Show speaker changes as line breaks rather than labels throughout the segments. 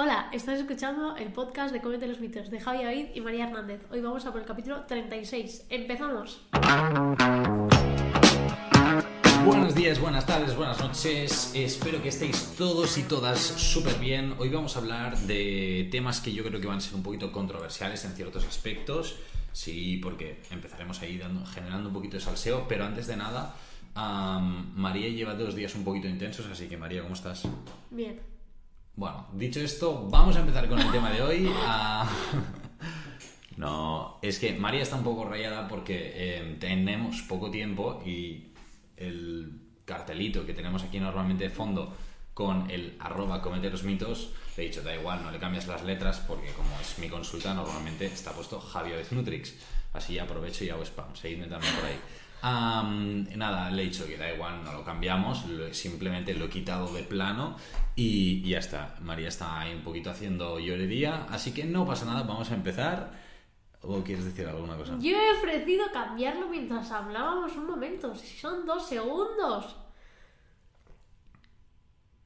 Hola, estás escuchando el podcast de Comete los mitos de Javi David y María Hernández. Hoy vamos a por el capítulo 36. ¡Empezamos!
Buenos días, buenas tardes, buenas noches. Espero que estéis todos y todas súper bien. Hoy vamos a hablar de temas que yo creo que van a ser un poquito controversiales en ciertos aspectos. Sí, porque empezaremos ahí dando, generando un poquito de salseo. Pero antes de nada, María lleva dos días un poquito intensos, así que María, ¿cómo estás?
Bien.
Bueno, dicho esto, vamos a empezar con el tema de hoy. Ah, No, es que María está un poco rayada porque eh, tenemos poco tiempo y el cartelito que tenemos aquí normalmente de fondo con el arroba comete los mitos, le he dicho, da igual, no le cambias las letras porque como es mi consulta, normalmente está puesto Javier Nutrix. Así aprovecho y hago spam, seguidme también por ahí. Nada, le he dicho que da igual, no lo cambiamos, lo- simplemente lo he quitado de plano y, y ya está. María está ahí un poquito haciendo llorería, así que no pasa nada, vamos a empezar. ¿O quieres decir alguna cosa?
Yo he ofrecido cambiarlo mientras hablábamos un momento. Si son dos segundos.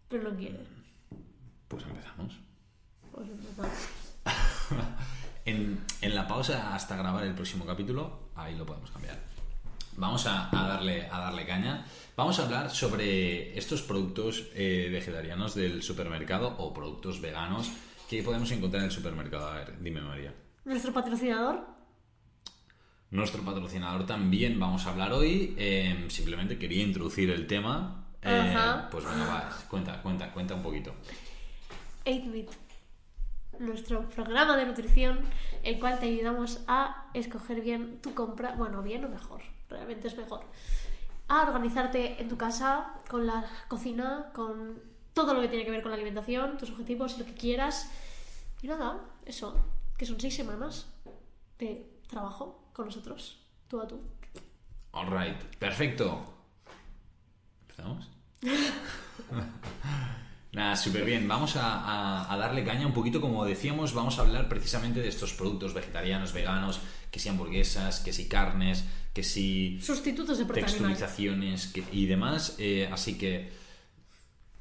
Pero no quiere.
Pues empezamos.
Pues empezamos.
En, en la pausa hasta grabar el próximo capítulo, ahí lo podemos cambiar. Vamos a, a darle, a darle caña. Vamos a hablar sobre estos productos eh, vegetarianos del supermercado o productos veganos que podemos encontrar en el supermercado. A ver, dime María.
Nuestro patrocinador.
Nuestro patrocinador también vamos a hablar hoy. eh, simplemente quería introducir el tema. eh,
Ajá.
pues bueno, va, cuenta, cuenta, cuenta un poquito.
8-Bit, nuestro programa de nutrición, el cual te ayudamos a escoger bien tu compra, bueno, bien o mejor, realmente es mejor, a organizarte en tu casa, con la cocina, con todo lo que tiene que ver con la alimentación, tus objetivos y lo que quieras. Y nada, eso, que son seis semanas de trabajo con nosotros, tú a tú.
Alright, perfecto. ¿Empezamos? Nada, súper bien. Vamos a, a- a darle caña un poquito, como decíamos, vamos a hablar precisamente de estos productos vegetarianos, veganos, que si hamburguesas, que si carnes, que si
Sustitutos de
texturizaciones que- y demás. Eh, así que,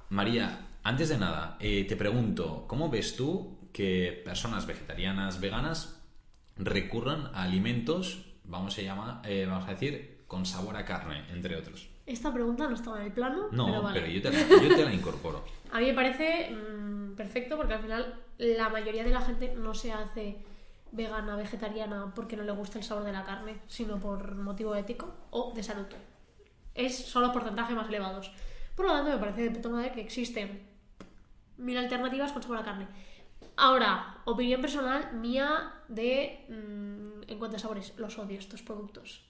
María, antes de nada, eh, te pregunto, ¿cómo ves tú que personas vegetarianas, veganas, recurran a alimentos, vamos a, llamar, eh, vamos a decir, con sabor a carne, entre otros?
Esta pregunta no estaba en el plano,
No,
pero vale.
pero yo te, la, yo te la incorporo.
A mí me parece mm, perfecto porque al final la mayoría de la gente no se hace vegana, vegetariana porque no le gusta el sabor de la carne, sino por motivo ético o de salud. Es son los porcentajes más elevados. Por lo tanto, me parece de puta madre que existen mil alternativas con sabor a carne. Ahora, opinión personal mía de mm, en cuanto a sabores, los odio estos productos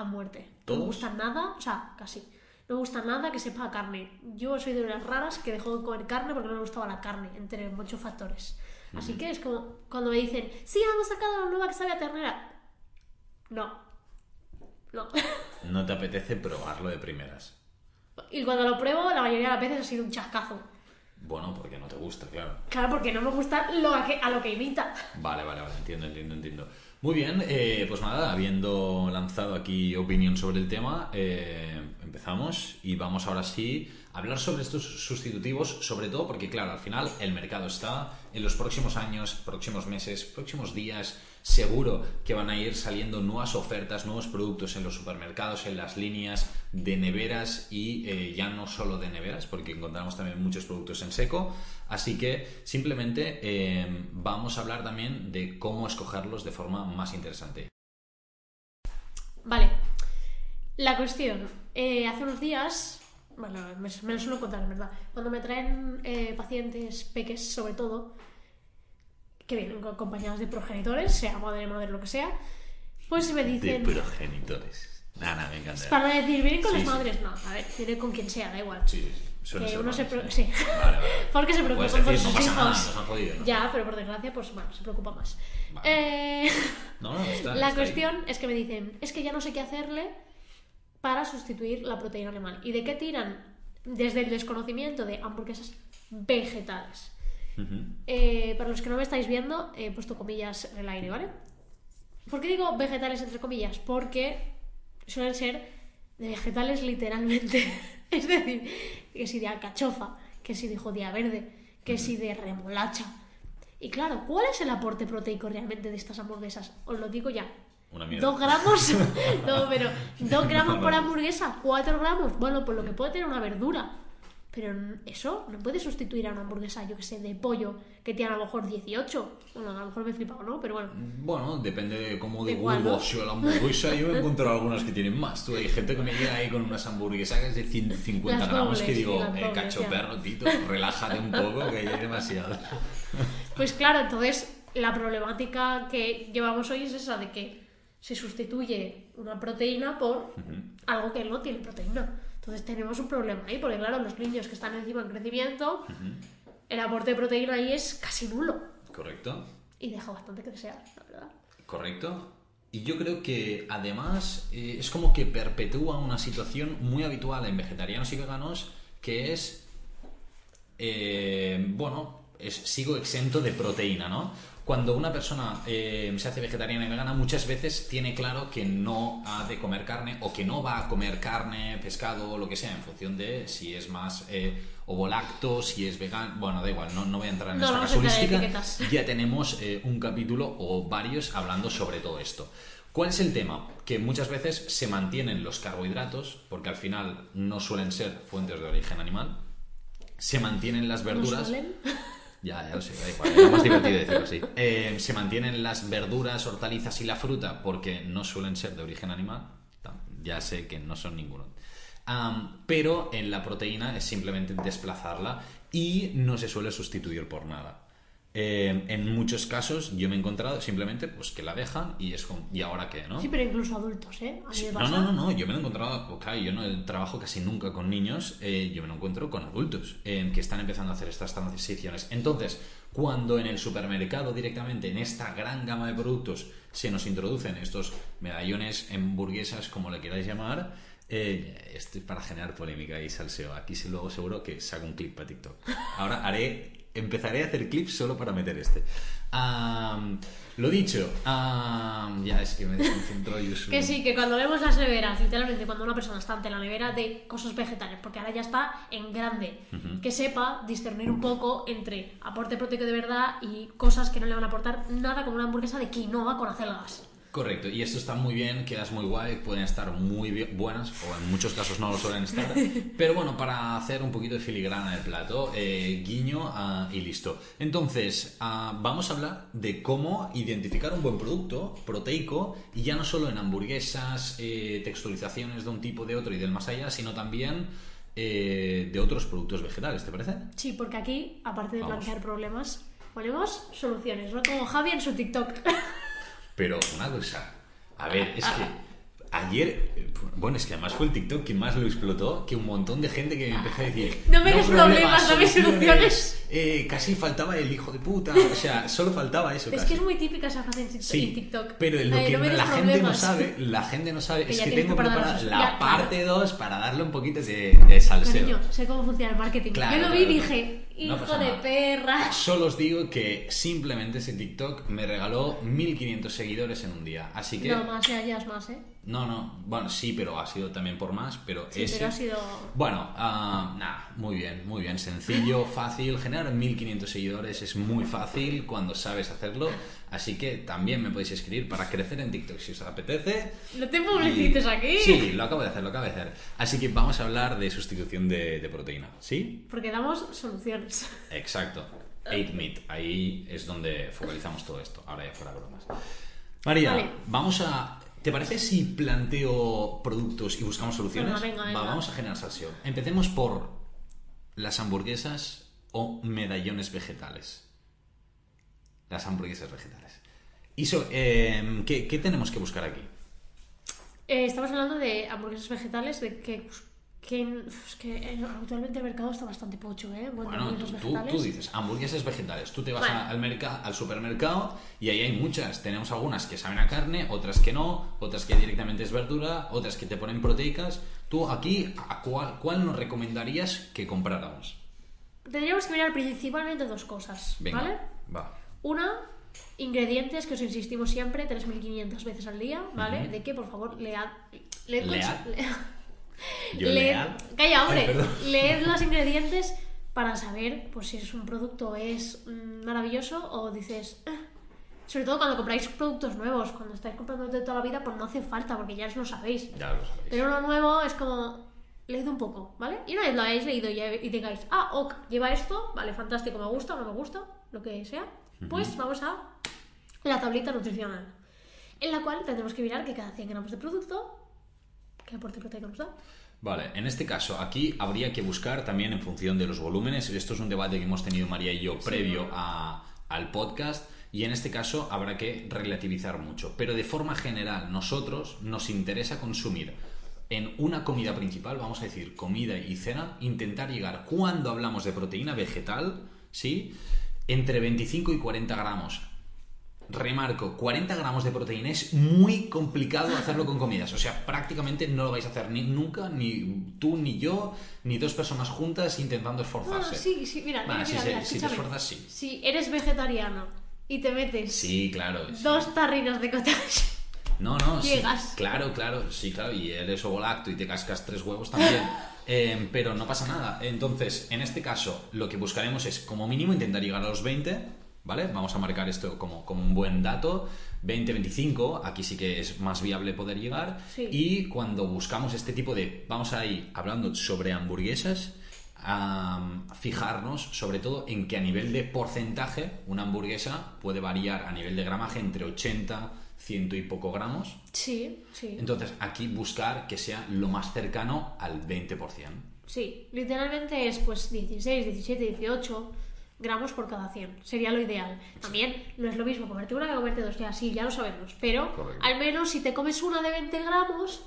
a muerte. No me gusta nada, o sea, casi. No me gusta nada que sepa a carne. Yo soy de las raras que dejó de comer carne porque no me gustaba la carne, entre muchos factores. Así que es como cuando me dicen, sí, hemos sacado la nueva que sabe a ternera. No. No.
No te apetece probarlo de primeras.
y cuando lo pruebo, la mayoría de las veces ha sido un chascazo.
Bueno, porque no te gusta, claro.
Claro, porque no me gusta lo a, que, a lo que imita.
Vale, vale, vale, entiendo, entiendo, entiendo. Muy bien, eh, pues nada, habiendo lanzado aquí opinión sobre el tema, eh, empezamos y vamos ahora sí a hablar sobre estos sustitutivos, sobre todo porque, claro, al final el mercado está, en los próximos años, próximos meses, próximos días, seguro que van a ir saliendo nuevas ofertas, nuevos productos en los supermercados, en las líneas de neveras y eh, ya no solo de neveras, porque encontramos también muchos productos en seco. Así que simplemente eh, vamos a hablar también de cómo escogerlos de forma más interesante.
Vale. La cuestión. eh, hace unos días. Bueno, me, me lo suelo contar, en verdad. Cuando me traen eh, pacientes peques, sobre todo, que vienen acompañados de progenitores, sea madre, madre, lo que sea, pues me dicen.
progenitores. Nada, nada, me encanta.
Para decir, vienen con
Sí,
las
sí.
madres, no, a ver, vienen con quien sea, da igual.
Sí, sí,
Que uno se
malos,
pro-
sí.
sí.
Vale, vale.
Porque se
Puedes
preocupan por sus
no nada,
hijos.
han ¿no?
Ya, pero por desgracia, pues bueno, se preocupa más.
Vale.
Eh,
No, no, está,
la
está ahí.
cuestión es que me dicen, es que ya no sé qué hacerle para sustituir la proteína animal. ¿Y de qué tiran? Desde el desconocimiento de hamburguesas vegetales. Eh, para los que no me estáis viendo, he puesto comillas en el aire, ¿vale? ¿Por qué digo vegetales entre comillas? Porque suelen ser de vegetales literalmente. es decir, que si de alcachofa, que si de judía verde, que si de remolacha. Y claro, ¿cuál es el aporte proteico realmente de estas hamburguesas? Os lo digo ya.
Una mierda.
¿Dos gramos? no, pero ¿dos gramos por hamburguesa? ¿Cuatro gramos? Bueno, pues lo que puede tener una verdura. Pero eso no puede sustituir a una hamburguesa, yo que sé, de pollo, que tiene a lo mejor 18. Bueno, a lo mejor me he flipado, ¿no? Pero bueno.
Bueno, depende de cómo de gordo sea la hamburguesa. Yo he encontrado algunas que tienen más. Tú, hay gente que me llega ahí con unas hamburguesas de 150
Las
gramos que digo, eh, cacho perro, tito, relájate un poco que ya hay demasiado.
Pues claro, entonces la problemática que llevamos hoy es esa de que se sustituye una proteína por algo que no tiene proteína. Entonces tenemos un problema ahí, porque claro, los niños que están encima en crecimiento, el aporte de proteína ahí es casi nulo
¿Correcto?
y deja bastante que desear, la verdad.
Correcto. Y yo creo que además eh, es como que perpetúa una situación muy habitual en vegetarianos y veganos que es, eh, bueno, es, sigo exento de proteína, ¿no? Cuando una persona eh, se hace vegetariana y vegana, muchas veces tiene claro que no ha de comer carne o que no va a comer carne, pescado o lo que sea, en función de si es más eh, ovolacto, si es vegano. Bueno, da igual, no, no voy a entrar en
No,
esta
no
casuística. Ya tenemos eh, un capítulo o varios hablando sobre todo esto. ¿Cuál es el tema? Que muchas veces se mantienen los carbohidratos, porque al final no suelen ser fuentes de origen animal, se mantienen las
¿No
verduras.
suelen?
Ya, ya lo sé, da igual, es más divertido decirlo así. Eh, se mantienen las verduras, hortalizas y la fruta porque no suelen ser de origen animal. Ya sé que no son ninguno. Pero en la proteína es simplemente desplazarla y no se suele sustituir por nada. Eh, en muchos casos yo me he encontrado simplemente pues que la dejan y es como, ¿y ahora qué? ¿no?
Sí, pero incluso adultos, ¿eh? A mí me
No,
pasa.
no, no, no, yo me lo he encontrado, pues, claro, yo no trabajo casi nunca con niños, eh, yo me lo encuentro con adultos eh, que están empezando a hacer estas transiciones. Entonces, cuando en el supermercado directamente, en esta gran gama de productos, se nos introducen estos medallones, hamburguesas, como le queráis llamar, eh, esto es para generar polémica y salseo. Aquí sí, luego seguro que saco un clip para TikTok. Ahora haré, empezaré a hacer clips solo para meter este. Am, lo dicho, am, ya es que me desconcentro solo.
Que sí, que cuando vemos las neveras, literalmente cuando una persona está ante la nevera de cosas vegetales, porque ahora ya está en grande, que sepa discernir un poco entre aporte proteico de verdad y cosas que no le van a aportar nada como una hamburguesa de quinoa con acelgas.
Correcto, y esto está muy bien, quedas muy guay, pueden estar muy bien- buenas, o en muchos casos no lo suelen estar, pero bueno, para hacer un poquito de filigrana el plato, eh, guiño ah, y listo. Entonces, ah, vamos a hablar de cómo identificar un buen producto proteico, y ya no solo en hamburguesas, eh, texturizaciones de un tipo de otro y del más allá, sino también eh, de otros productos vegetales, ¿te parece?
Sí, porque aquí, aparte de
Vamos.
plantear problemas, ponemos soluciones, ¿no? Como Javi en su TikTok.
Pero una cosa, a ver, es que ayer, eh, bueno, es que además fue el TikTok quien más lo explotó, que un montón de gente que me empezó a decir,
No me des problemas, dame soluciones".
Eh, casi faltaba el hijo de puta, o sea, solo faltaba eso.
es
casi.
que es muy típica esa frase en
Sí,
TikTok.
pero lo
Ay,
que
no me
la gente no sabe, la gente no sabe,
Que
es que tengo
preparada la
parte 2 para darle un poquito de, de salseo.
Cariño, sé cómo funciona el marketing.
Claro,
Yo lo vi y dije,
no
hijo de
nada.
perra.
Solo os digo que simplemente ese TikTok me regaló 1500 seguidores en un día. Así que.
No, más, ya, ya es más, ¿eh?
No, no, bueno, sí, pero ha sido también por más, pero
Sí,
ese...
pero ha sido...
Bueno, ah, nada, muy bien, muy bien, sencillo, fácil, generar 1500 seguidores es muy fácil cuando sabes hacerlo, así que también me podéis escribir para crecer en TikTok si os apetece.
No te publicites
Y-
aquí.
Sí, lo acabo de hacer, lo acabo de hacer. Así que vamos a hablar de sustitución de, de proteína, ¿sí?
Porque damos soluciones.
Exacto. 8 Meat, ahí es donde focalizamos todo esto, ahora ya fuera bromas. María,
Vale.
vamos a... ¿Te parece si planteo productos y buscamos soluciones?
Venga, venga, venga.
Va, vamos a generar salseo. Empecemos por las hamburguesas o medallones vegetales. Las hamburguesas vegetales. Iso, eh, ¿qué, qué tenemos que buscar aquí?
Eh, estamos hablando de hamburguesas vegetales, de que, que, es que actualmente el mercado está bastante pocho, ¿eh? Bueno,
Bueno, tú, tú- dices hamburguesas vegetales. Tú te vas a- al, al supermercado y ahí hay muchas. Tenemos algunas que saben a carne, otras que no, otras que directamente es verdura, otras que te ponen proteicas. Tú aquí, ¿a cuál, cuál nos recomendarías que compráramos?
Tendríamos que mirar principalmente dos cosas,
Venga,
¿vale?
va.
Una, ingredientes que os insistimos siempre 3.500 veces al día, ¿vale? De que, por favor, lead...
¿Lead? Yo
leed-
leal.
Calla, hombre.
Ay,
leed los ingredientes para saber pues, si es un producto es mm, maravilloso o dices. "Ah". Sobre todo cuando compráis productos nuevos, cuando estáis comprando de toda la vida, pues no hace falta, porque ya os lo sabéis.
Ya lo sabéis.
Pero lo nuevo es como. Leed un poco, ¿vale? Y una vez lo hayáis leído y, digáis, ah, ok, lleva esto, vale, fantástico, me gusta no me gusta, lo que sea, pues vamos a la tablita nutricional, en la cual tendremos que mirar que cada 100 gramos de producto, ¿qué aporte proteico nos da?
Vale, en este caso, aquí habría que buscar también en función de los volúmenes. Esto es un debate que hemos tenido María y yo previo a- al podcast. Y en este caso habrá que relativizar mucho. Pero de forma general, nosotros nos interesa consumir en una comida principal, vamos a decir comida y cena, intentar llegar cuando hablamos de proteína vegetal, ¿sí? Entre 25 y 40 gramos. Remarco, 40 gramos de proteína es muy complicado hacerlo con comidas. O sea, prácticamente no lo vais a hacer ni nunca, ni tú, ni yo, ni dos personas juntas intentando esforzarse.
sí, sí, mira,
Va,
mira,
si
mira,
se-
mira,
si te esfuerzas, sí.
Si eres vegetariano y te metes
Sí, claro. sí.
dos tarrinas de cottage,
No, no, sí.
Llegas.
Claro, claro, sí, claro. Y eres ovolacto y te cascas tres huevos también. Eh, pero no pasa nada. Entonces, en este caso, lo que buscaremos es, como mínimo, intentar llegar a los 20, ¿vale? Vamos a marcar esto como, como un buen dato. 20, 25, aquí sí que es más viable poder llegar.
Sí.
Y cuando buscamos este tipo de, vamos a ir hablando sobre hamburguesas, a fijarnos sobre todo en que a nivel de porcentaje una hamburguesa puede variar a nivel de gramaje entre 80, 100 y poco gramos.
sí, sí.
Entonces aquí buscar que sea lo más cercano al 20%.
Sí, literalmente es pues 16, 17, 18 gramos por cada 100. Sería lo ideal. También no es lo mismo comerte una que comerte dos, ya sí, ya lo sabemos. Pero
Correcto.
al menos si te comes una de 20 gramos,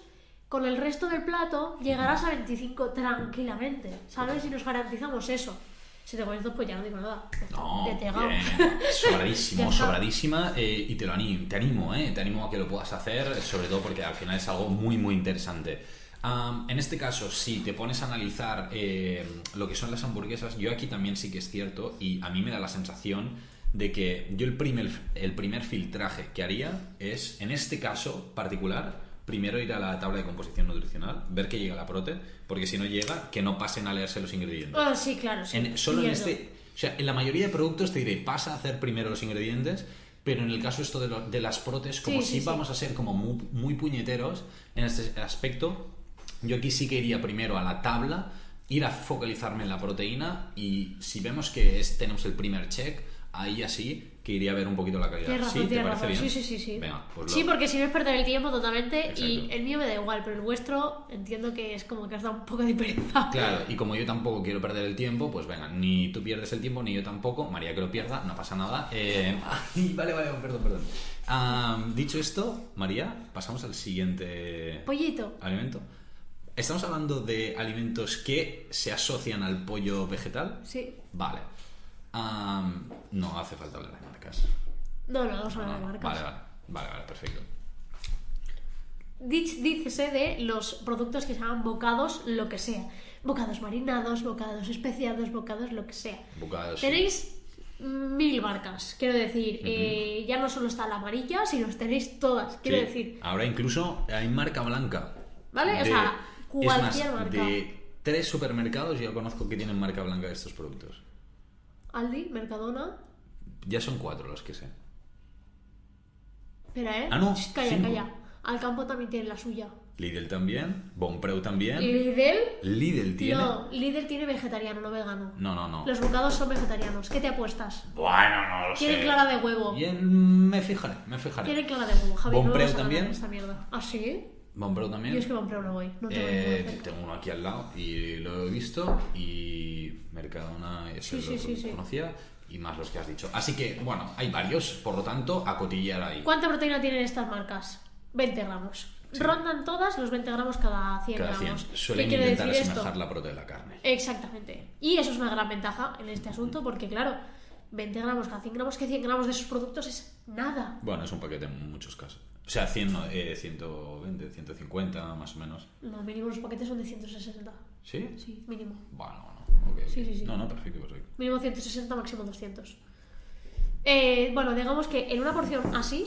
con el resto del plato llegarás a 25 tranquilamente. ¿Sabes? Y nos garantizamos eso. Si te comes dos, pues ya no digo nada.
No, bien, sobradísimo, sobradísima eh, y te lo animo, te animo, eh, te animo a que lo puedas hacer, sobre todo porque al final es algo muy, muy interesante. Am, en este caso, si te pones a analizar eh, lo que son las hamburguesas, yo aquí también sí que es cierto y a mí me da la sensación de que yo el primer, el primer filtraje que haría es, en este caso particular, primero ir a la tabla de composición nutricional, ver que llega la prote, porque si no llega, que no pasen a leerse los ingredientes.
Ah, sí, claro, sí.
En- solo en este. O sea, en la mayoría de productos te diré, pasa a hacer primero los ingredientes, pero en el caso esto de, lo- de las protes, como
Sí,
si
sí.
vamos a ser como muy, muy puñeteros en este aspecto, yo aquí sí que iría primero a la tabla, ir a focalizarme en la proteína y si vemos que es- tenemos el primer check, ahí así que iría a ver un poquito la calidad.
Razón,
¿Sí? ¿Te parece
razón.
bien?
Sí, sí, sí, sí.
Venga, pues lo-
Sí, porque si no es perder el tiempo totalmente y el mío me da igual, pero el vuestro entiendo que es como que has dado un poco de pereza.
Claro, y como yo tampoco quiero perder el tiempo, pues venga, ni tú pierdes el tiempo, ni yo tampoco. María que lo pierda, no pasa nada. Eh, ay, vale, vale, perdón, perdón. Ah, dicho esto, María, pasamos al siguiente
Pollito.
alimento. Estamos hablando de alimentos que se asocian al pollo vegetal.
Sí.
Vale. No hace falta hablar de marcas.
No, no, vamos a hablar de marcas.
Vale, vale, vale, vale, perfecto.
Dícese de los productos que se llaman bocados, lo que sea. Bocados marinados, bocados especiados, bocados lo que sea.
Bocados, sí.
Tenéis mil marcas, quiero decir. eh, ya no solo está la amarilla, sino tenéis todas, quiero
Sí.
decir.
Ahora incluso hay marca blanca.
¿Vale? O
De-
sea,
es más,
cualquier marca.
de tres supermercados yo conozco que tienen marca blanca de estos productos.
Aldi, Mercadona.
Ya son cuatro los que sé.
Espera, ¿eh?
Ah, no,
Shh, Calla,
cinco.
calla. Alcampo también tiene la suya.
Lidl también, Bonpreu también.
Lidl.
Lidl tiene.
No, Lidl tiene vegetariano, no vegano.
No, no, no.
Los bocados son vegetarianos. ¿Qué te apuestas?
Bueno, no lo sé.
Tiene clara de huevo.
Bien, me fijaré, me fijaré.
Tiene clara de huevo, Javi. no
Bonpreu también.
Esta mierda. ¿Ah, sí?
Bonpreu también.
Yo es que Bonpreu no voy. No tengo
Eh, tengo uno aquí al lado y lo he visto y Mercadona es
Sí, sí, sí,
que
sí.
conocía y más los que has dicho. Así que, bueno, hay varios, por lo tanto, a cotillar ahí.
¿Cuánta proteína tienen estas marcas? 20 gramos. Rondan todas los 20 gramos cada 100
Cada 100.
gramos.
Suelen
¿Qué
intentar
decir esto?
asemejar la prote de la carne.
Exactamente. Y eso es una gran ventaja en este asunto porque, claro, 20 gramos cada 100 gramos, que 100 gramos de esos productos es nada.
Bueno, es un paquete en muchos casos. O sea, 100, no, eh, 120, 150 más o menos.
No, mínimo los paquetes son de 160.
¿Sí?
Sí, mínimo.
Bueno, bueno. ok, ok.
Sí, sí, sí.
No, no, perfecto, perfecto.
Mínimo 160, máximo 200. Eh, bueno, digamos que en una porción así,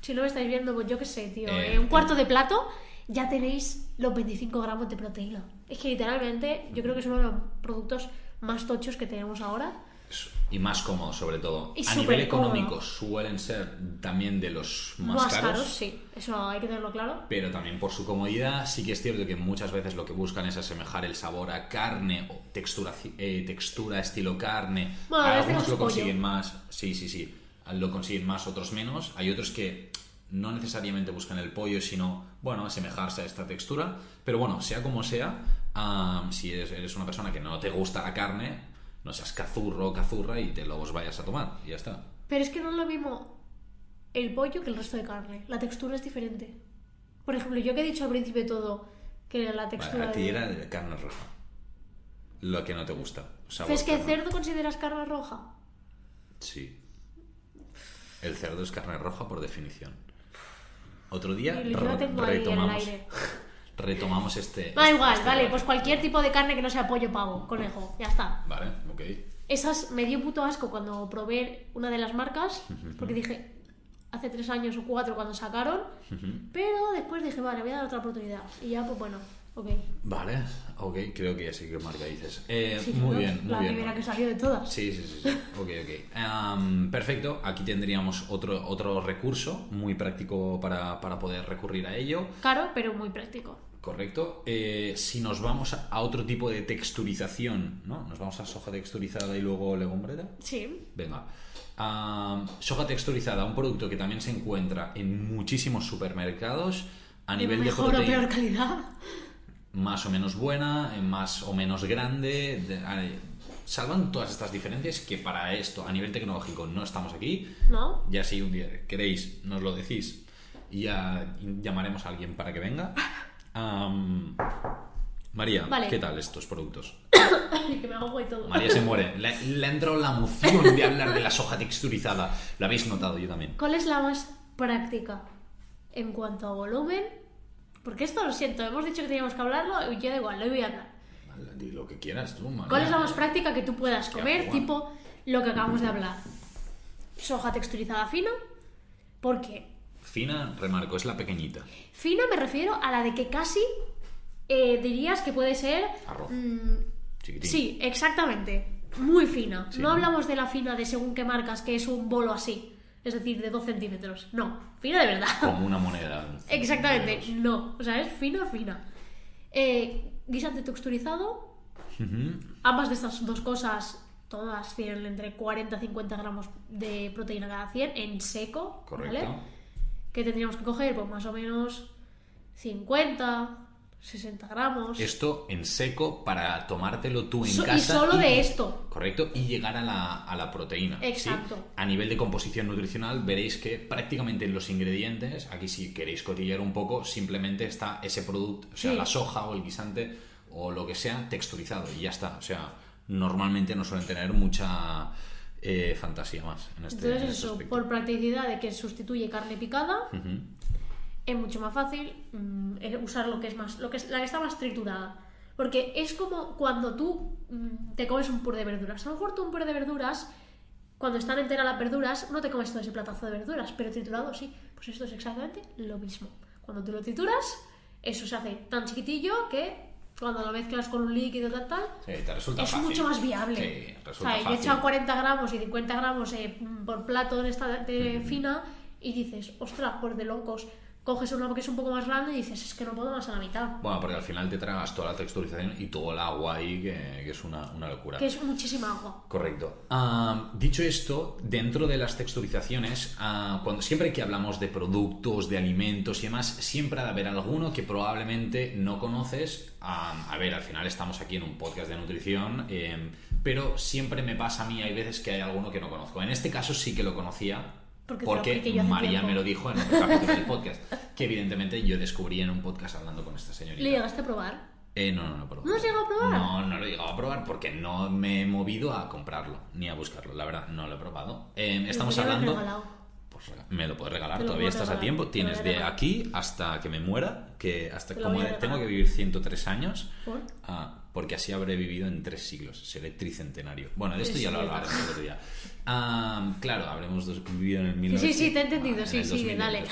si no me estáis viendo, pues yo qué sé, tío,
Eh,
eh, un cuarto de plato, ya tenéis los 25 gramos de proteína. Es que literalmente yo creo que es uno de los productos más tochos que tenemos ahora.
Y más cómodo, sobre todo.
Y
a nivel
súper cómodo.
económico suelen ser también de los más,
Más, caros. sí, eso hay que tenerlo claro.
Pero también por su comodidad, sí que es cierto que muchas veces lo que buscan es asemejar el sabor a carne o textura, eh, textura estilo carne.
Bueno, a
Algunos lo
pollo.
consiguen más, sí, sí, sí. Lo consiguen más, otros menos. Hay otros que no necesariamente buscan el pollo, sino, bueno, asemejarse a esta textura. Pero bueno, sea como sea, ah, si eres, eres una persona que no te gusta la carne, no seas cazurro o cazurra y te los vayas a tomar. Y ya está.
Pero es que no es lo mismo el pollo que el resto de carne. La textura es diferente. Por ejemplo, yo que he dicho al principio de todo que la
Vale,
textura
a ti
de...
era de carne roja. Lo que no te gusta. sabor
¿Es que el cerdo consideras carne roja?
Sí. El cerdo es carne roja por definición. Otro día re- retomamos. retomamos este.
Da
este-
igual,
este
vale,
debate.
pues cualquier tipo de carne que no sea pollo, pavo, conejo, ya está.
Vale, ok.
Esas me dio puto asco cuando probé una de las marcas, porque dije, hace tres años o cuatro cuando sacaron, pero después dije, vale, voy a dar otra oportunidad. Y ya, pues bueno, ok.
Vale, ok, creo que ya sé qué marca dices. Eh,
Sí,
muy
¿no?
bien, muy
La
bien.
primera que salió de todas.
Sí, sí, sí, sí. Ok, ok. Am, perfecto. Aquí tendríamos otro, otro recurso muy práctico para, para poder recurrir a ello.
Caro, pero muy práctico.
Correcto. Eh, si nos vamos a, otro tipo de texturización, ¿no? Nos vamos a soja texturizada y luego legumbreta.
Sí.
Venga. Soja texturizada, un producto que también se encuentra en muchísimos supermercados a nivel de
mejor o
proteína
peor calidad.
más o menos buena, eh, más o menos grande. de- salvan todas estas diferencias que para esto, a nivel tecnológico, no estamos aquí.
¿No?
Ya si un día queréis, nos lo decís y ya llamaremos a alguien para que venga. María,
Vale.
¿qué tal estos productos?
que me hago y todo.
María se muere. Le, le ha entrado la emoción de hablar de la soja texturizada. Lo habéis notado yo también.
¿Cuál es la más práctica en cuanto a volumen? Porque esto lo siento, hemos dicho que teníamos que hablarlo y yo da igual, lo voy a hablar.
Di lo que quieras tú, María.
¿Cuál es la más práctica que tú puedas comer?
agua.
Tipo lo que acabamos de hablar. Soja texturizada fina. ¿Por qué?
Fina, remarco, es la pequeñita.
Fina me refiero a la de que casi eh, dirías que puede ser...
Arroz.
mm,
Chiquitín.
sí, exactamente. Muy fina.
Sí.
No hablamos de la fina de según qué marcas, que es un bolo así. Es decir, de 2 centímetros. No, fina de verdad.
Como una moneda.
Exactamente, no. O sea, es fina, fina. Eh, guisante texturizado. Ambas de estas dos cosas, todas tienen entre 40 y 50 gramos de proteína cada 100 en seco.
Correcto.
¿vale? Que tendríamos que coger, pues más o menos 50, 60 gramos.
Esto en seco para tomártelo tú en
So- y
casa.
solo de esto.
Correcto, y llegar a la, a la proteína. ¿sí?
Exacto.
A nivel de composición nutricional veréis que prácticamente en los ingredientes, aquí si queréis cotillar un poco, simplemente está ese producto, o sea,
Sí.
la soja o el guisante o lo que sea texturizado y ya está. O sea, normalmente no suelen tener mucha eh, fantasía más en este, en
Entonces
este
eso,
aspecto.
por practicidad de que sustituye carne picada, es mucho más fácil mm, usar lo que es más, lo que es, la que está más triturada. Porque es como cuando tú mm, te comes un puré de verduras. A lo mejor tú un puré de verduras, cuando están enteras las verduras, no te comes todo ese platazo de verduras, pero triturado sí. Pues esto es exactamente lo mismo. Cuando tú lo trituras, eso se hace tan chiquitillo que cuando lo mezclas con un líquido tal tal,
Sí, te resulta
es
fácil.
mucho más viable.
Sí,
o sea, yo he
fácil.
echado 40 gramos y 50 gramos eh, por plato de esta de fina y dices, ostras, por de locos. Coges una que es un poco más grande y dices, es que no puedo más a la mitad.
Bueno, porque al final te tragas toda la texturización y todo el agua ahí, que, que es una, una locura.
Que es muchísima agua.
Correcto. Dicho esto, dentro de las texturizaciones, ah, cuando siempre que hablamos de productos, de alimentos y demás, siempre ha de haber alguno que probablemente no conoces. A ver, al final estamos aquí en un podcast de nutrición, eh, pero siempre me pasa a mí, hay veces que hay alguno que no conozco. En este caso sí que lo conocía.
Porque yo
María me lo dijo en otro capítulo del podcast, que evidentemente yo descubrí en un podcast hablando con esta señorita.
¿Le llegaste a probar?
Eh, no, no, no, pero-
¿No has llegado a probar?
No, no lo he llegado a probar porque no me he movido a comprarlo ni a buscarlo. La verdad, no lo he probado. Eh, estamos hablando.
regalado.
Pues me lo puedes regalar,
lo
todavía estás a tiempo.
te
Tienes de aquí hasta que me muera, que hasta como tengo que vivir 103 años,
¿Por?
ah, porque así habré vivido en tres siglos. Seré tricentenario. Bueno, de esto
Sí,
ya lo
sí.
hablaremos otro día. Claro, habremos dos- vivido en el
sí,
1900.
sí, te he entendido,
en
sí, sí,
2000,
dale.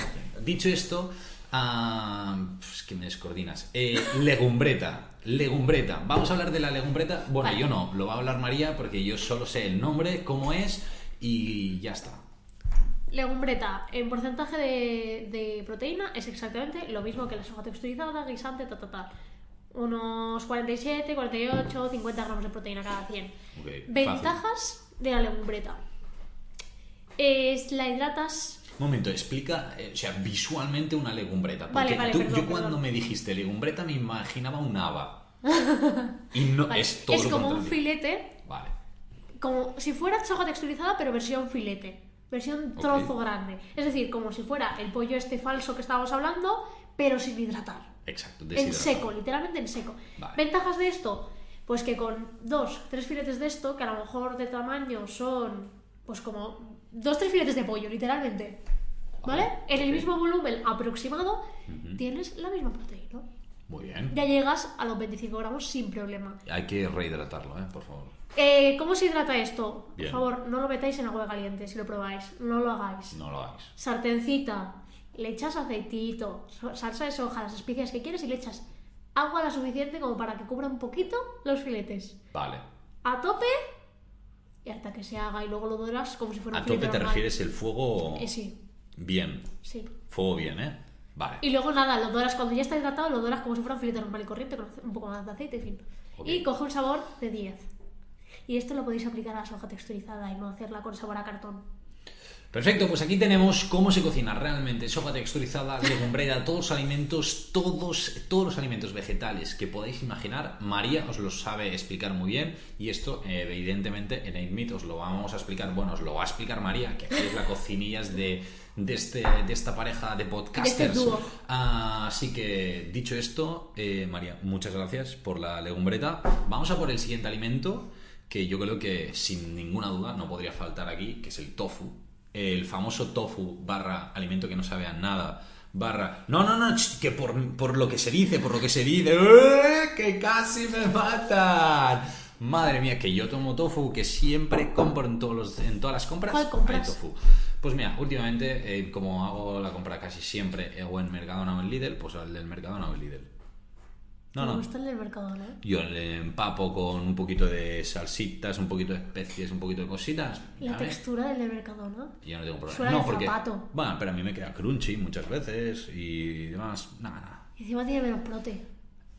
Dicho esto, ah, pues que me descoordinas. Eh, legumbreta. Legumbreta. Vamos a hablar de la legumbreta. Bueno,
Vale.
yo no, lo va a hablar María porque yo solo sé el nombre, cómo es y ya está.
Legumbreta, en porcentaje de, de proteína es exactamente lo mismo que la soja texturizada, guisante, ta, ta, ta. Unos 47, 48, 50 gramos de proteína cada 100.
Ok, fácil.
Ventajas de la legumbreta. Es la hidratas.
Un momento, explica, eh, o sea, visualmente una legumbreta. Porque
Vale, vale,
tú-
perdón,
yo cuando me dijiste legumbreta me imaginaba un haba. y no
vale,
es todo
es
lo
como un filete,
Vale.
como si fuera soja texturizada, pero versión filete. Versión trozo grande. Es decir, como si fuera el pollo este falso que estábamos hablando, pero sin hidratar.
Exacto.
En seco, literalmente en seco.
Vale.
¿Ventajas de esto? Pues que con dos, tres filetes de esto, que a lo mejor de tamaño son, pues como dos, tres filetes de pollo, literalmente. ¿Vale?
Vale,
En el mismo volumen aproximado tienes la misma proteína.
Muy bien.
Ya llegas a los 25 gramos sin problema.
Hay que rehidratarlo, ¿eh? Por favor.
Eh, ¿Cómo se hidrata esto?
Bien.
Por favor, no lo metáis en agua caliente si lo probáis. No lo hagáis.
No lo hagáis.
Sartencita, le echas aceitito, salsa de soja, las especias que quieres y le echas agua la suficiente como para que cubra un poquito los filetes.
Vale.
A tope y hasta que se haga y luego lo doras como si fuera
A
un
tope
filete
te
normal.
refieres el fuego
Eh, sí,
bien.
sí.
Fuego bien, ¿eh? Vale.
Y luego nada, lo doras cuando ya está hidratado, lo doras como si fuera un filete normal y corriente con un poco más de aceite, en fin. Y coge un sabor de 10. Y esto lo podéis aplicar a la soja texturizada y no hacerla con sabor a cartón.
Perfecto, pues aquí tenemos cómo se cocina realmente soja texturizada, legumbrera, todos los alimentos, todos, todos los alimentos vegetales que podáis imaginar. María os lo sabe explicar muy bien y esto, eh, evidentemente, en 8 os lo vamos a explicar, bueno, os lo va a explicar María, que aquí es la cocinillas de, de, este, de esta pareja de podcasters. Ah, así que, dicho esto, eh, María, muchas gracias por la legumbreta. Vamos a por el siguiente alimento, que yo creo que sin ninguna duda no podría faltar aquí, que es el tofu. El famoso tofu barra alimento que no sabe a nada. Barra. No, no, no, que por, por lo que se dice, por lo que se dice. ¡eh! ¡Que casi me matan! Madre mía, que yo tomo tofu, que siempre compro en, todos los, en todas las compras.
¿Cuál compras?
hay tofu. Pues mira, últimamente, eh, como hago la compra casi siempre eh, o en Mercadona o en Lidl, pues el del Mercadona o el Lidl. No,
Me
no.
gusta el del mercado, ¿no?
Yo le empapo con un poquito de salsitas, un poquito de especies, un poquito de cositas.
La
A ver,
textura del del mercado, ¿no?
Yo no tengo problema.
Suena
no,
de
porque.
zapato.
Bueno, pero a mí me queda crunchy muchas veces y demás. Nada, nada.
Y encima tiene menos prote.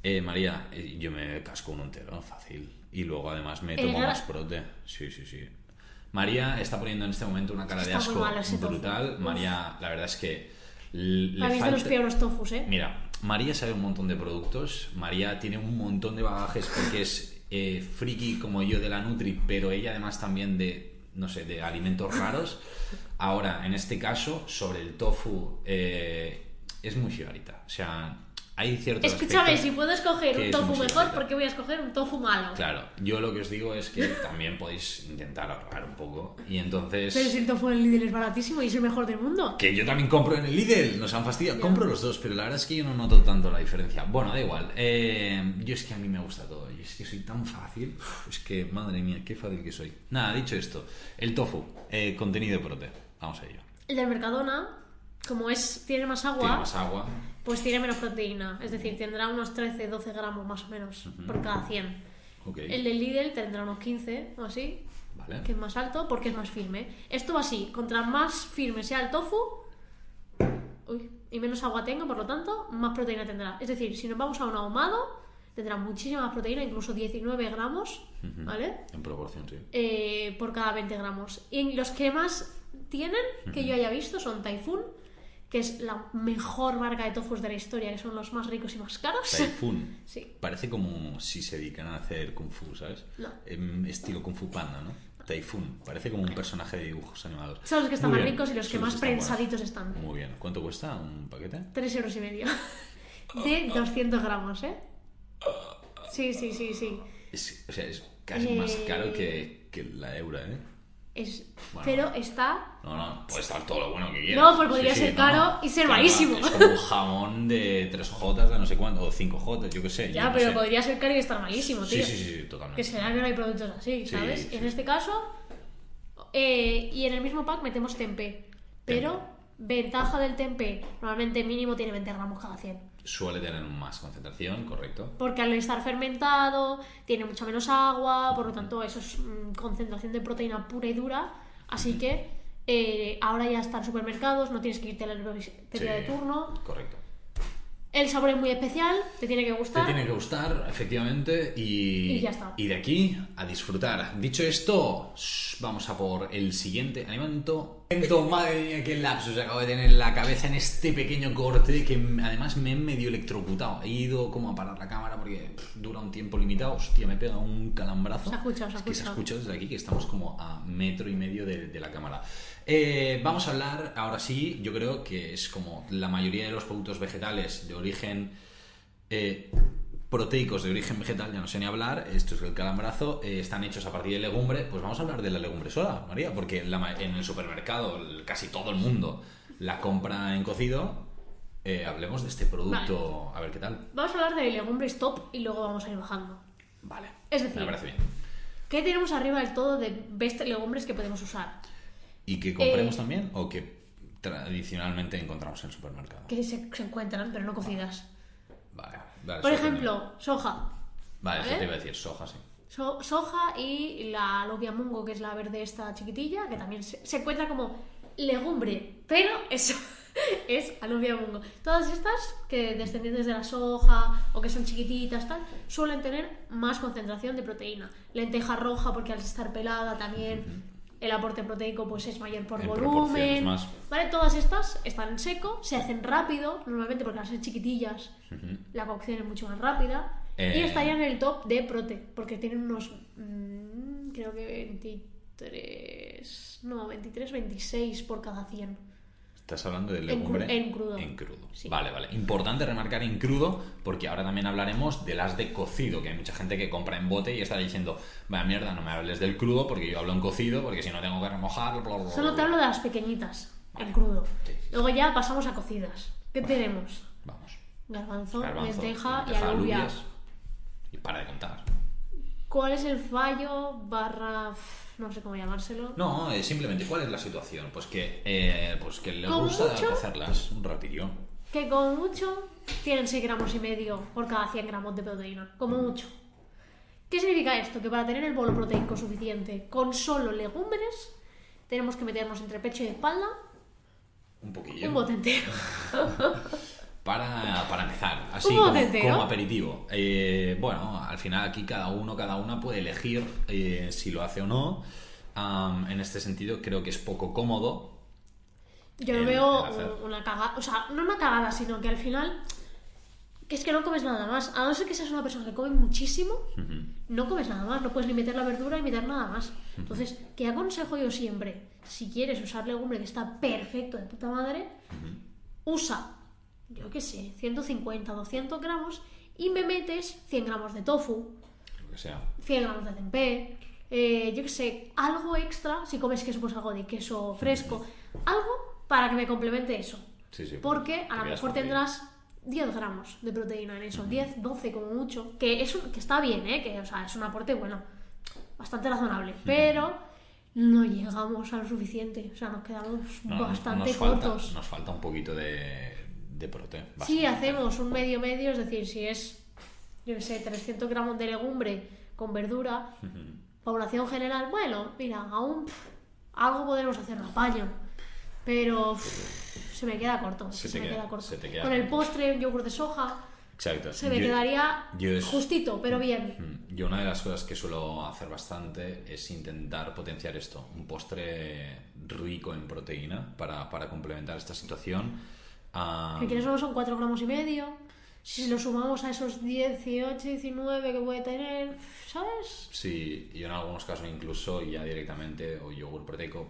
Eh, María, eh, yo me casco un entero, fácil. Y luego además me
El
tomo más prote. Sí, sí, sí. María está poniendo en este momento una cara de
Está muy
asco
tofu.
brutal.
Uf.
María, la verdad es que le
Para mí es de los
falta-
peores tofus, ¿eh?
Mira, María sabe un montón de productos. María tiene un montón de bagajes porque es eh, friki como yo de la Nutri, pero ella además también de, no sé, de alimentos raros. Ahora, en este caso, sobre el tofu, eh, es muy jibarita. O sea, hay ciertos
Escúchame, si puedo escoger un tofu mejor. ¿por qué voy a escoger un tofu malo?
Claro, yo lo que os digo es que también podéis intentar ahorrar un poco. Y entonces...
Pero si el tofu en Lidl es baratísimo y es el mejor del mundo.
Que yo también compro en el Lidl, nos han fastidiado. Compro los dos, pero la verdad es que yo no noto tanto la diferencia. Bueno, da igual. Eh, yo es que a mí me gusta todo. Yo es que soy tan fácil. Uf, es que, madre mía, qué fácil que soy. Nada, dicho esto, el tofu, eh, contenido de prote. Vamos a ello.
El del Mercadona, como es tiene más agua,
Tiene más agua.
Pues tiene menos proteína. Es decir, tendrá unos 13-12 gramos más o menos por cada 100.
Ok.
El del Lidl tendrá unos 15 o así,
Vale.
que es más alto porque es más firme. Esto va así, contra más firme sea el tofu, uy, y menos agua tenga, por lo tanto, más proteína tendrá. Es decir, si nos vamos a un ahumado, tendrá muchísima más proteína, incluso 19 gramos, ¿vale?
En proporción, sí.
Eh, por cada 20 gramos. Y los que más tienen, que yo haya visto, son Typhoon, que es la mejor marca de tofus de la historia, que son los más ricos y más caros.
Typhoon.
Sí.
Parece como si se dedican a hacer kung fu, ¿sabes?
No.
Em, estilo kung fu panda, ¿no? Typhoon. Parece como un personaje de dibujos animados.
Son los que están
Muy
más
bien.
ricos y los que
Son
más
están
prensaditos están.
Muy bien. ¿Cuánto cuesta un paquete?
3 euros y medio. De 200 gramos, ¿eh? Sí, sí, sí, sí.
Es, o sea, es casi más
Eh,
caro que, que la eura, ¿eh?
Es...
Bueno.
Pero está...
No, no, puede estar todo lo bueno que quieras.
No, pues podría ser caro y ser malísimo.
Es como un jamón de 3 Jotas de no sé cuánto, o 5 Jotas, yo qué sé.
Ya,
no
pero
sé.
podría ser caro y estar malísimo, tío.
Sí, sí, sí, totalmente.
Que será que no hay productos así,
Sí,
¿sabes?
sí.
En este caso, eh, y en el mismo pack metemos tempeh. Pero Ventaja del tempeh, normalmente mínimo tiene 20 gramos cada 100.
Suele tener más concentración, correcto.
Porque al estar fermentado, tiene mucha menos agua, por lo tanto, eso es mm, concentración de proteína pura y dura. Así que eh, ahora ya está en supermercados, no tienes que irte a la librería de turno.
Correcto.
El sabor es muy especial, te tiene que
Te
gustar.
tiene que gustar, efectivamente, y,
Y ya está.
y de aquí a disfrutar. Dicho esto, vamos a por el siguiente alimento. Madre mía, qué lapsus acabo de tener en la cabeza en este pequeño corte que además me he medio electrocutado. He ido como a parar la cámara porque pff, dura un tiempo limitado. Hostia, me he pegado un calambrazo.
Se ha escuchado, se ha
Es que se ha
escuchado.
escuchado desde aquí que estamos como a metro y medio de, de la cámara. Eh, vamos a hablar ahora sí, yo creo que es como la mayoría de los productos vegetales de origen eh, proteicos de origen vegetal, ya no sé ni hablar, esto es el calambrazo, eh, están hechos a partir de legumbre, pues vamos a hablar de la legumbre sola, María, porque la en el supermercado el- casi todo el mundo la compra en cocido. Eh, hablemos de este producto, a ver qué tal.
Vamos a hablar de legumbres top y luego vamos a ir bajando.
Vale,
Es decir-
me parece bien.
¿Qué tenemos arriba del todo de best legumbres que podemos usar?
¿Y que compremos
Eh,
también o que tradicionalmente encontramos en el supermercado?
Que se, se encuentran, pero no cocidas.
Vale, vale,
Por ejemplo, soja.
Vale, eso te iba a decir, soja, sí.
So- soja y la lobia mungo, que es la verde esta chiquitilla, que también se, se encuentra como legumbre, pero eso es alubia mungo. Todas estas, que descendientes de la soja o que son chiquititas, tal, suelen tener más concentración de proteína. Lenteja roja, porque al estar pelada también el aporte proteico pues es mayor por
En
volumen.
más.
¿Vale? Todas estas están en seco, se hacen rápido, normalmente porque al ser chiquitillas la cocción es mucho más rápida. Y
Eh.
estarían en el top de prote, porque tienen unos, mm, creo que 23, no, 23, 26 por cada 100.
Estás hablando de legumbre
en crudo.
En crudo.
Sí.
Vale, vale. Importante remarcar en crudo, porque ahora también hablaremos de las de cocido, que hay mucha gente que compra en bote y está diciendo, vaya mierda, no me hables del crudo porque yo hablo en cocido, porque si no tengo que remojar, bla, bla, bla,
Solo te
bla".
hablo de las pequeñitas, en crudo.
Sí, sí, sí.
Luego ya pasamos a cocidas. ¿Qué tenemos?
Vamos.
Garbanzo, lenteja, y
alubias. Y para de contar.
¿Cuál es el fallo barra... no sé cómo llamárselo?
No, eh, simplemente, ¿cuál es la situación? Pues que, eh, pues que les gusta
mucho.
cocerlas un ratillo.
Que como mucho tienen 6 gramos y medio por cada 100 gramos de proteína. Como mucho. ¿Qué significa esto? Que para tener el bolo proteico suficiente con solo legumbres, tenemos que meternos entre pecho y espalda
Un poquillo.
un bote entero.
Para, para empezar, así como, aperitivo. Eh, bueno, al final aquí cada uno, cada una puede elegir eh, si lo hace o no. En este sentido creo que es poco cómodo.
Yo
El-
veo
el
una cagada, o sea, no una cagada, sino que al final que es que no comes nada más. A no ser que seas una persona que come muchísimo, no comes nada más, no puedes ni meter la verdura ni meter nada más. Entonces, ¿qué aconsejo yo siempre? Si quieres usar legumbre que está perfecto de puta madre, usa, yo qué sé, 150, 200 gramos y me metes 100 gramos de tofu,
Lo que sea.
100 gramos de tempeh, eh, yo qué sé, algo extra, si comes queso, pues algo de queso fresco, algo para que me complemente eso.
Sí, sí,
Porque a lo mejor tendrás 10 gramos de proteína en eso, 10, 12 como mucho, que, es un- que está bien, ¿eh? que o sea, es un aporte, bueno, bastante razonable, pero no llegamos a lo suficiente, o sea, nos quedamos
No,
bastante
nos falta,
cortos.
Nos falta un poquito de, de prote.
Si
bastante.
hacemos un medio medio, es decir, si es, yo qué sé, 300 gramos de legumbre con verdura, población general, bueno, mira, aún pff, algo podremos hacer, un apaño, pero pff, se me queda corto,
Se
se,
te
me
queda-
queda corto.
se te queda
con el
corto.
postre, un yogur de soja,
Exacto.
se me
Yo-
quedaría
yo es-
justito, pero bien.
Mm, Yo una de las cosas que suelo hacer bastante es intentar potenciar esto, un postre rico en proteína para, para complementar esta situación. Ah,
Que quieres solo son 4 gramos y medio. Si lo sumamos a esos 18, 19 que puede tener, ¿sabes?
sí, yo en algunos casos incluso ya directamente o yogur proteico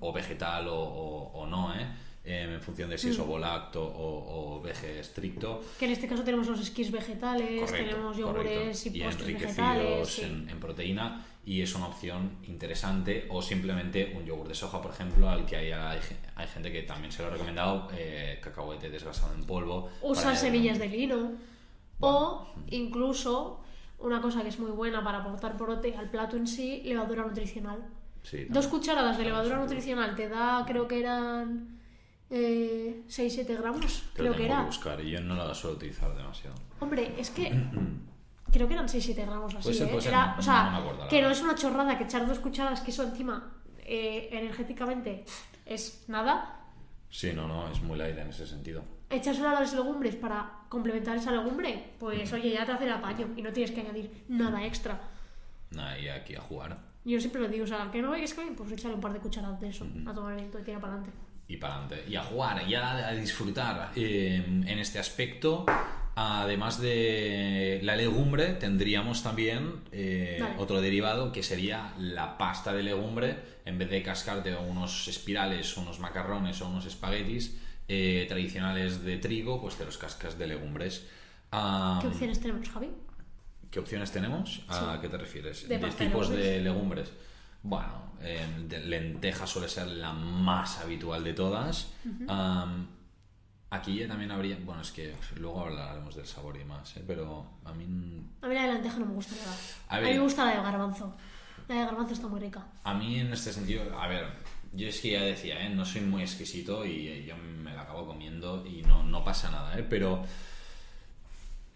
o vegetal o, o- o no, ¿eh? Em, en función de si
Mm.
es ovolacto o, o vege estricto.
Que en este caso tenemos los esquís vegetales,
Correcto,
tenemos
correcto.
yogures y,
y
postres
enriquecidos
vegetales. sí.
en, en proteína y es una opción interesante o simplemente un yogur de soja por ejemplo al que hay, hay, hay gente que también se lo ha recomendado eh, cacahuete desgrasado en polvo
Usar semillas de lino.
Bueno.
O incluso, una cosa que es muy buena para aportar prote al plato en sí, levadura nutricional.
Sí,
Dos cucharadas de levadura
sí,
nutricional te da, creo que eran eh, 6-7 gramos,
lo
creo que
tengo
era.
buscar y yo no la suelo utilizar demasiado.
Hombre, es que creo que eran 6-7 gramos así,
Puede ser,
¿eh?
puede ser,
Era-
no-
o sea,
no me acuerdo,
que no es una chorrada que echar dos cucharadas, que eso encima eh, energéticamente es nada.
Sí, no, no, es muy light en ese sentido.
Echárselo a las legumbres para complementar esa legumbre, pues oye, ya te hace el apaño y no tienes que añadir nada extra.
Nada, y aquí a jugar.
Yo siempre lo digo, o sea, que no veis que pues échale un par de cucharadas de eso a tomar viento y tira para adelante.
y para adelante. Y a jugar, y a, a disfrutar. Eh, en este aspecto, además de la legumbre, tendríamos también eh,
Vale.
otro derivado que sería la pasta de legumbre. En vez de cascarte unos espirales, unos macarrones o unos espaguetis eh, tradicionales de trigo, pues te los cascas de legumbres. Ah,
¿Qué opciones tenemos, Javi?
¿Qué opciones tenemos? ¿A qué te refieres?
De
¿De, tipos
legumbres.
de legumbres? Bueno, eh, lenteja suele ser la más habitual de todas. Am, aquí ya también habría... Bueno, es que luego hablaremos del sabor y más, ¿eh? pero a mí,
A mí la de lenteja no me gusta nada.
A
mí me gusta la de garbanzo. La de garbanzo está muy rica.
a mí en este sentido, a ver, yo es que ya decía, ¿eh? no soy muy exquisito y yo me la acabo comiendo y no, no pasa nada, ¿eh? pero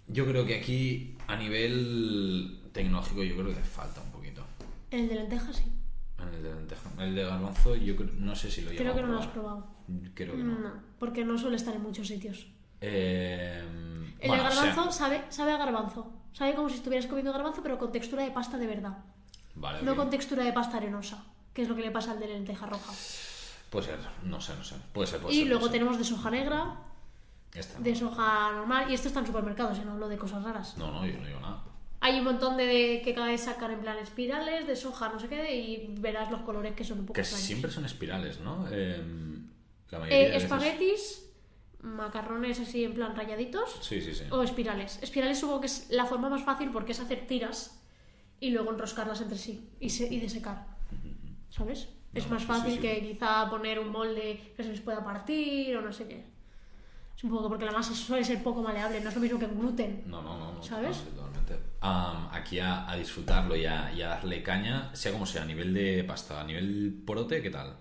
yo creo que aquí a nivel tecnológico yo creo que falta un poquito.
En el de lenteja sí.
En el de lenteja. El de garbanzo, yo creo- no sé si lo
Creo
llevo
que
a
no lo has
probar.
probado.
Creo que no.
No, porque no suele estar en muchos sitios.
Eh,
El
bueno,
de
o sea,
garbanzo sabe, sabe a garbanzo. Sabe como si estuvieras comiendo garbanzo, pero con textura de pasta de verdad.
vale,
No
ok.
con textura de pasta arenosa, que es lo que le pasa al de lenteja roja.
Puede ser, no sé, no sé. Puede ser, puede
Y
ser.
luego
puede ser.
tenemos de soja negra,
Esta.
de soja normal, y esto está en supermercados, y no hablo de cosas raras.
No, no, yo no digo nada.
Hay un montón de, de que cada vez sacan en plan espirales, de soja, no sé qué, y verás los colores que son un poco
Que
extraños.
siempre son espirales, ¿no? Eh, la mayoría
Eh,
de
espaguetis, macarrones así en plan rayaditos,
Sí, sí, sí.
o espirales. Espirales supongo que es la forma más fácil porque es hacer tiras y luego enroscarlas entre sí y, se- y de secar. ¿Sabes? es más fácil
sí, sí.
que quizá poner un molde que se les pueda partir o no sé qué. Es un poco porque la masa suele ser poco maleable, no es lo mismo que gluten.
No, no, no.
¿Sabes?
Aquí a, a disfrutarlo y a, y a darle caña, sea como sea, a nivel de pasta, a nivel porote, ¿qué tal?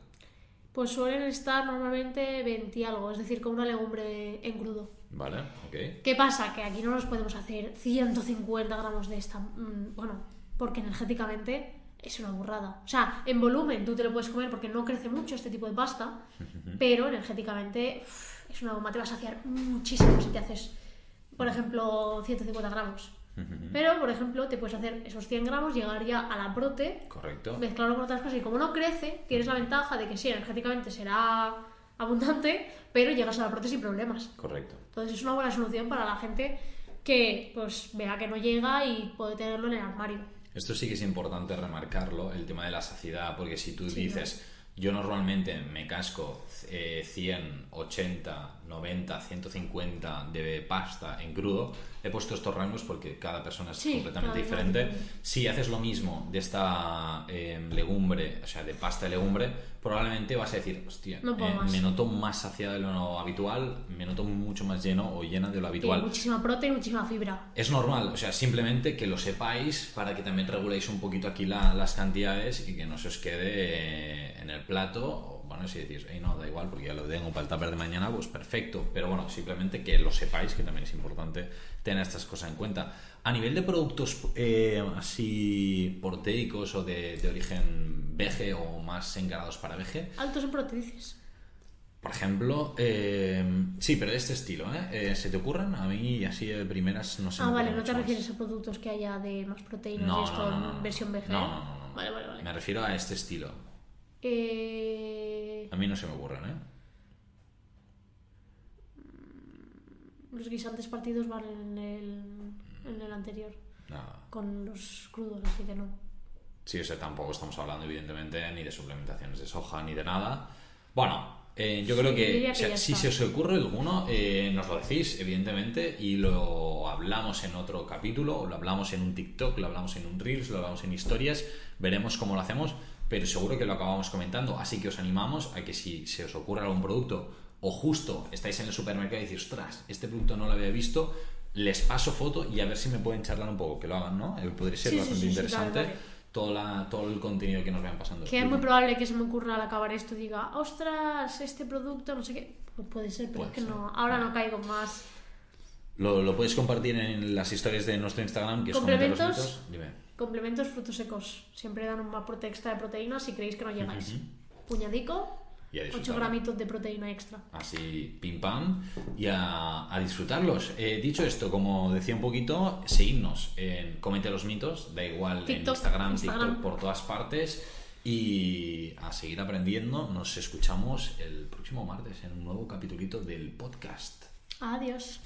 Pues suelen estar normalmente 20 y algo, es decir, con una legumbre en crudo.
Vale, ok.
¿Qué pasa? Que aquí no nos podemos hacer 150 gramos de esta. mm, Bueno, porque energéticamente es una burrada. O sea, en volumen tú te lo puedes comer porque no crece mucho este tipo de pasta, pero energéticamente uf, es una bomba. Te vas a saciar muchísimo si te haces, por ejemplo, 150 gramos. Pero, por ejemplo, te puedes hacer esos 100 gramos, llegar ya a la brote,
Correcto.
mezclarlo con otras cosas y como no crece, tienes la ventaja de que sí, energéticamente será abundante, pero llegas a la brote sin problemas.
Correcto.
Entonces es una buena solución para la gente que pues vea que no llega y puede tenerlo en el armario.
Esto sí que es importante remarcarlo, el tema de la saciedad, porque si tú
Sí,
dices, yo normalmente me casco eh, 100, 80, 90, 150 de pasta en crudo, he puesto estos rangos porque cada persona es
Sí,
completamente diferente. Si haces lo mismo de esta eh, legumbre, o sea, de pasta de legumbre, probablemente vas a decir, hostia,
No
eh, me noto más saciada de lo habitual, me noto mucho más lleno o llena de lo habitual.
Tiene muchísima proteína y muchísima fibra.
Es normal, o sea, simplemente que lo sepáis para que también reguléis un poquito aquí la- las cantidades y que no se os quede eh, en el plato. Bueno, si decís, "Ey, no, da igual porque ya lo tengo para el tupper de mañana, pues perfecto. Pero bueno, simplemente que lo sepáis, que también es importante tener estas cosas en cuenta. A nivel de productos eh, así proteicos o de, de origen veje o más encarados para veje,
Altos en proteínas.
por ejemplo, eh, sí, pero de este estilo, ¿eh? Eh, ¿Se te ocurren? A mí así de primeras no se
Ah, vale, no te
mucho más.
refieres a productos que haya de más proteínas
No,
y esto
no, no,
versión vegana.
No, no, no, no.
Vale, vale, vale.
Me refiero a este estilo.
Eh,
A mí no se me ocurren, ¿eh?
los guisantes partidos van en el, en el anterior,
Nada.
con los crudos, así que no.
Sí, o sea, tampoco estamos hablando, evidentemente, ni de suplementaciones de soja, ni de nada. Bueno, eh, yo creo que, o sea, si se os ocurre alguno, eh, nos lo decís, evidentemente, y lo hablamos en otro capítulo, o lo hablamos en un TikTok, lo hablamos en un Reels, lo hablamos en historias, veremos cómo lo hacemos, pero seguro que lo acabamos comentando, así que os animamos a que si se os ocurre algún producto o justo estáis en el supermercado y decís, ostras, este producto no lo había visto, les paso foto y a ver si me pueden charlar un poco, que lo hagan, ¿no? Eh, podría ser
Sí,
bastante
sí, sí,
interesante.
claro, claro.
todo, la, todo el contenido que nos vayan pasando.
Que es muy probable que se me ocurra al acabar esto diga, ostras, este producto, no sé qué. Pues puede ser, pero
Puede
es que
ser.
no, ahora no caigo más.
Lo, lo puedes compartir en las historias de nuestro Instagram, que es
Complementos.
Dime.
Complementos frutos secos. Siempre dan un aporte extra de proteína si creéis que no llegáis.
Ujú.
Puñadico,
Y a
8
disfrutarlo.
gramitos de proteína extra.
Así, pim pam, y a, a disfrutarlos. Eh, dicho esto, como decía un poquito, seguidnos en Comete los mitos, da igual en Instagram,
Instagram.
TikTok, por todas partes. Y a seguir aprendiendo, nos escuchamos el próximo martes en un nuevo capitulito del podcast.
Adiós.